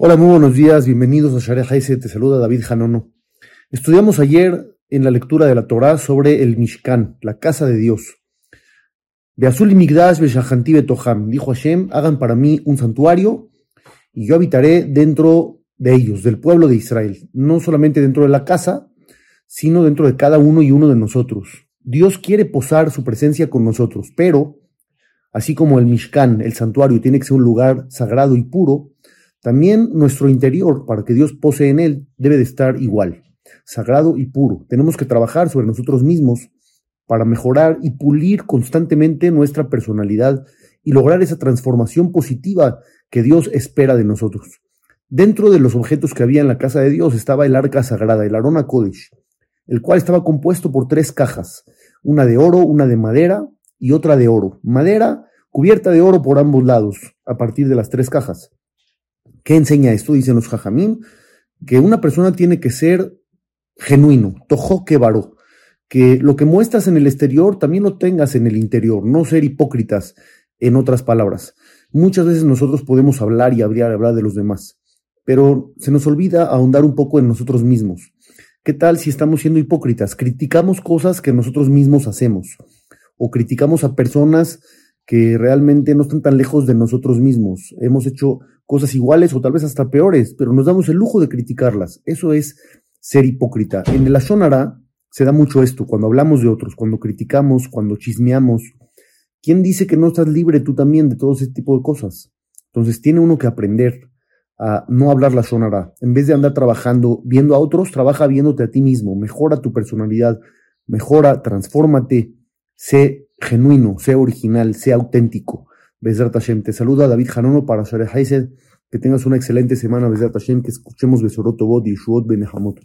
Hola, muy buenos días, bienvenidos a Share Haise, te saluda David Hanono. Estudiamos ayer en la lectura de la Torah sobre el Mishkan, la casa de Dios. Beazul Migdash Beshahanti Betoham, dijo Hashem, hagan para mí un santuario y yo habitaré dentro de ellos, del pueblo de Israel, no solamente dentro de la casa, sino dentro de cada uno y uno de nosotros. Dios quiere posar su presencia con nosotros, pero así como el Mishkan, el santuario, tiene que ser un lugar sagrado y puro, también nuestro interior, para que Dios pose en él, debe de estar igual, sagrado y puro. Tenemos que trabajar sobre nosotros mismos para mejorar y pulir constantemente nuestra personalidad y lograr esa transformación positiva que Dios espera de nosotros. Dentro de los objetos que había en la casa de Dios estaba el arca sagrada, el Arona Kodesh, el cual estaba compuesto por tres cajas, una de oro, una de madera y otra de oro. Madera cubierta de oro por ambos lados, a partir de las tres cajas. ¿Qué enseña esto? Dicen los jajamín, que una persona tiene que ser genuino, tojo que varó, que lo que muestras en el exterior también lo tengas en el interior, no ser hipócritas, en otras palabras. Muchas veces nosotros podemos hablar y hablar, hablar de los demás, pero se nos olvida ahondar un poco en nosotros mismos. ¿Qué tal si estamos siendo hipócritas? Criticamos cosas que nosotros mismos hacemos o criticamos a personas que realmente no están tan lejos de nosotros mismos. Hemos hecho cosas iguales o tal vez hasta peores, pero nos damos el lujo de criticarlas. Eso es ser hipócrita. En el Ashonara se da mucho esto, cuando hablamos de otros, cuando criticamos, cuando chismeamos. ¿Quién dice que no estás libre tú también de todo ese tipo de cosas? Entonces tiene uno que aprender a no hablar la Shonara. En vez de andar trabajando viendo a otros, trabaja viéndote a ti mismo. Mejora tu personalidad, mejora, transfórmate, sé genuino, sea original, sea auténtico. Besrat Hashem. Te saluda David Hanono para Share Que tengas una excelente semana, Besrat Hashem. Que escuchemos Besoroto Bod y Shuot Benehamot.